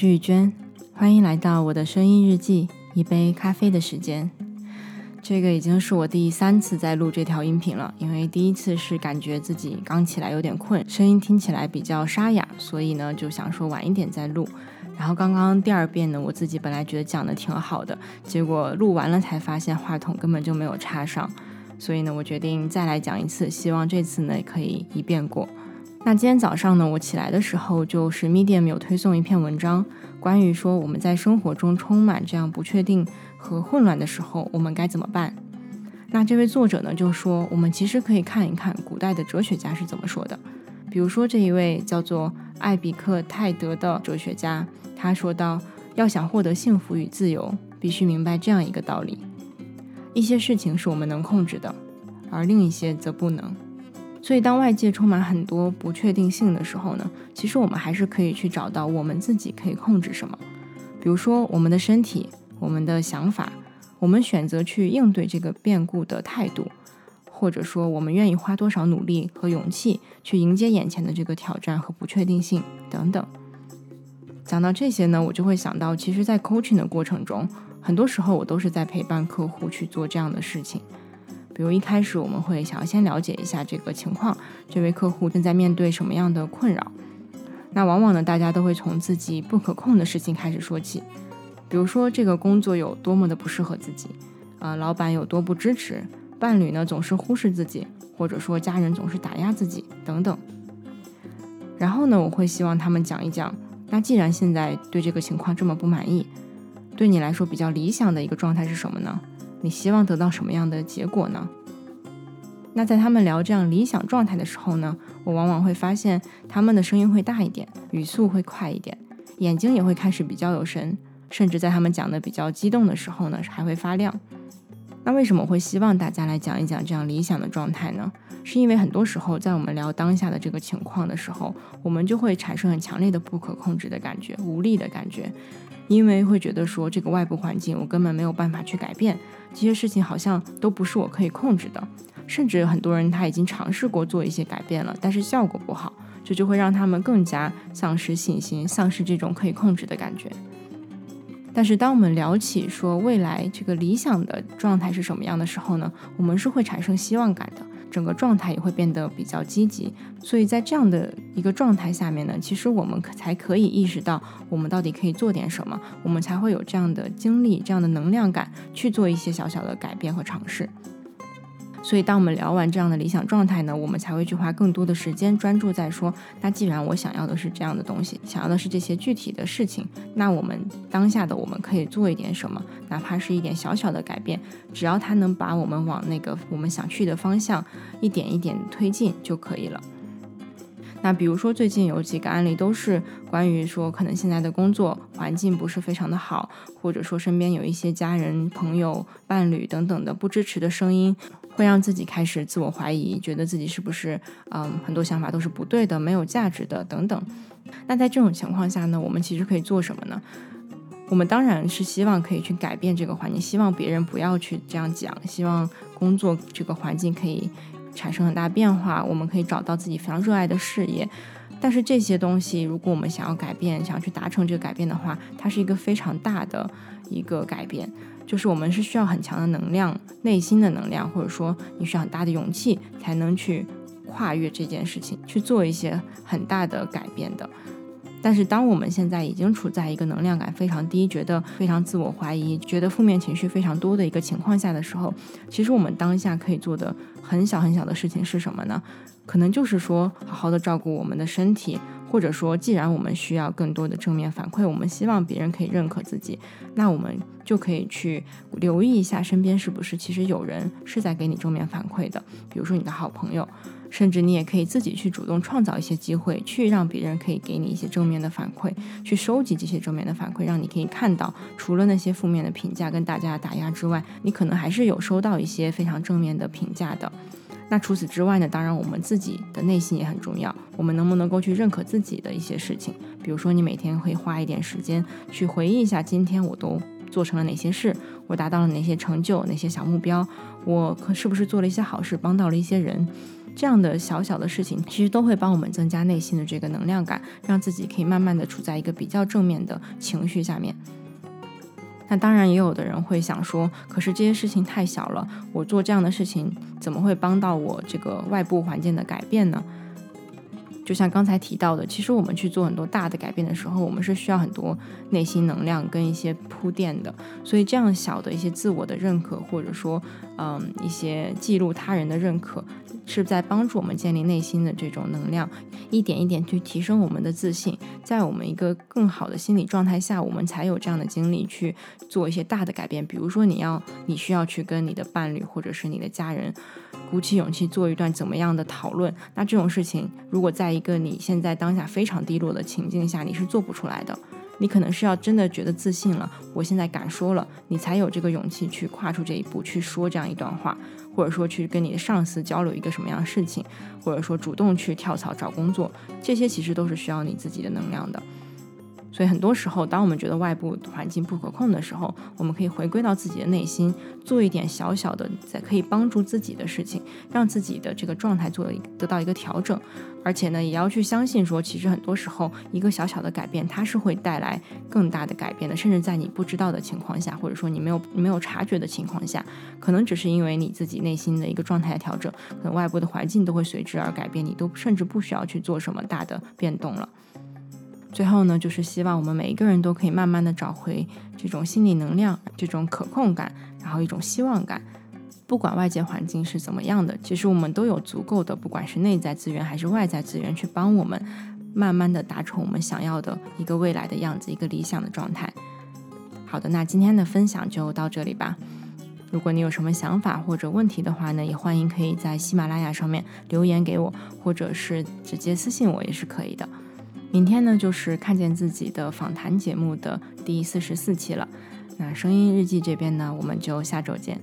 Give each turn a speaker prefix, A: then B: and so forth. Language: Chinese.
A: 是玉娟，欢迎来到我的声音日记，一杯咖啡的时间。这个已经是我第三次在录这条音频了，因为第一次是感觉自己刚起来有点困，声音听起来比较沙哑，所以呢就想说晚一点再录。然后刚刚第二遍呢，我自己本来觉得讲的挺好的，结果录完了才发现话筒根本就没有插上，所以呢我决定再来讲一次，希望这次呢可以一遍过。那今天早上呢，我起来的时候，就是 Medium 有推送一篇文章，关于说我们在生活中充满这样不确定和混乱的时候，我们该怎么办？那这位作者呢，就说我们其实可以看一看古代的哲学家是怎么说的。比如说这一位叫做艾比克泰德的哲学家，他说道，要想获得幸福与自由，必须明白这样一个道理：一些事情是我们能控制的，而另一些则不能。所以，当外界充满很多不确定性的时候呢，其实我们还是可以去找到我们自己可以控制什么。比如说，我们的身体、我们的想法，我们选择去应对这个变故的态度，或者说我们愿意花多少努力和勇气去迎接眼前的这个挑战和不确定性等等。讲到这些呢，我就会想到，其实，在 coaching 的过程中，很多时候我都是在陪伴客户去做这样的事情。比如一开始我们会想要先了解一下这个情况，这位客户正在面对什么样的困扰。那往往呢，大家都会从自己不可控的事情开始说起，比如说这个工作有多么的不适合自己，啊，老板有多不支持，伴侣呢总是忽视自己，或者说家人总是打压自己等等。然后呢，我会希望他们讲一讲，那既然现在对这个情况这么不满意，对你来说比较理想的一个状态是什么呢？你希望得到什么样的结果呢？那在他们聊这样理想状态的时候呢，我往往会发现他们的声音会大一点，语速会快一点，眼睛也会开始比较有神，甚至在他们讲的比较激动的时候呢，还会发亮。那为什么会希望大家来讲一讲这样理想的状态呢？是因为很多时候在我们聊当下的这个情况的时候，我们就会产生很强烈的不可控制的感觉，无力的感觉。因为会觉得说这个外部环境我根本没有办法去改变，这些事情好像都不是我可以控制的，甚至很多人他已经尝试过做一些改变了，但是效果不好，这就会让他们更加丧失信心，丧失这种可以控制的感觉。但是当我们聊起说未来这个理想的状态是什么样的时候呢，我们是会产生希望感的。整个状态也会变得比较积极，所以在这样的一个状态下面呢，其实我们才可以意识到我们到底可以做点什么，我们才会有这样的精力、这样的能量感去做一些小小的改变和尝试。所以，当我们聊完这样的理想状态呢，我们才会去花更多的时间专注在说，那既然我想要的是这样的东西，想要的是这些具体的事情，那我们当下的我们可以做一点什么，哪怕是一点小小的改变，只要它能把我们往那个我们想去的方向一点一点推进就可以了。那比如说最近有几个案例都是关于说，可能现在的工作环境不是非常的好，或者说身边有一些家人、朋友、伴侣等等的不支持的声音。会让自己开始自我怀疑，觉得自己是不是嗯很多想法都是不对的、没有价值的等等。那在这种情况下呢，我们其实可以做什么呢？我们当然是希望可以去改变这个环境，希望别人不要去这样讲，希望工作这个环境可以产生很大变化，我们可以找到自己非常热爱的事业。但是这些东西，如果我们想要改变，想要去达成这个改变的话，它是一个非常大的一个改变。就是我们是需要很强的能量，内心的能量，或者说你需要很大的勇气，才能去跨越这件事情，去做一些很大的改变的。但是，当我们现在已经处在一个能量感非常低，觉得非常自我怀疑，觉得负面情绪非常多的一个情况下的时候，其实我们当下可以做的很小很小的事情是什么呢？可能就是说，好好的照顾我们的身体，或者说，既然我们需要更多的正面反馈，我们希望别人可以认可自己，那我们就可以去留意一下身边是不是其实有人是在给你正面反馈的，比如说你的好朋友。甚至你也可以自己去主动创造一些机会，去让别人可以给你一些正面的反馈，去收集这些正面的反馈，让你可以看到，除了那些负面的评价跟大家打压之外，你可能还是有收到一些非常正面的评价的。那除此之外呢？当然，我们自己的内心也很重要。我们能不能够去认可自己的一些事情？比如说，你每天会花一点时间去回忆一下，今天我都做成了哪些事，我达到了哪些成就，哪些小目标，我可是不是做了一些好事，帮到了一些人？这样的小小的事情，其实都会帮我们增加内心的这个能量感，让自己可以慢慢的处在一个比较正面的情绪下面。那当然，也有的人会想说，可是这些事情太小了，我做这样的事情怎么会帮到我这个外部环境的改变呢？就像刚才提到的，其实我们去做很多大的改变的时候，我们是需要很多内心能量跟一些铺垫的。所以这样小的一些自我的认可，或者说，嗯，一些记录他人的认可，是在帮助我们建立内心的这种能量，一点一点去提升我们的自信。在我们一个更好的心理状态下，我们才有这样的精力去做一些大的改变。比如说，你要你需要去跟你的伴侣或者是你的家人。鼓起勇气做一段怎么样的讨论？那这种事情，如果在一个你现在当下非常低落的情境下，你是做不出来的。你可能是要真的觉得自信了，我现在敢说了，你才有这个勇气去跨出这一步，去说这样一段话，或者说去跟你的上司交流一个什么样的事情，或者说主动去跳槽找工作，这些其实都是需要你自己的能量的。所以很多时候，当我们觉得外部环境不可控的时候，我们可以回归到自己的内心，做一点小小的在可以帮助自己的事情，让自己的这个状态做得到一个调整。而且呢，也要去相信说，其实很多时候一个小小的改变，它是会带来更大的改变的。甚至在你不知道的情况下，或者说你没有没有察觉的情况下，可能只是因为你自己内心的一个状态调整，可能外部的环境都会随之而改变，你都甚至不需要去做什么大的变动了。最后呢，就是希望我们每一个人都可以慢慢的找回这种心理能量、这种可控感，然后一种希望感。不管外界环境是怎么样的，其实我们都有足够的，不管是内在资源还是外在资源，去帮我们慢慢的达成我们想要的一个未来的样子，一个理想的状态。好的，那今天的分享就到这里吧。如果你有什么想法或者问题的话呢，也欢迎可以在喜马拉雅上面留言给我，或者是直接私信我也是可以的。明天呢，就是看见自己的访谈节目的第四十四期了。那声音日记这边呢，我们就下周见。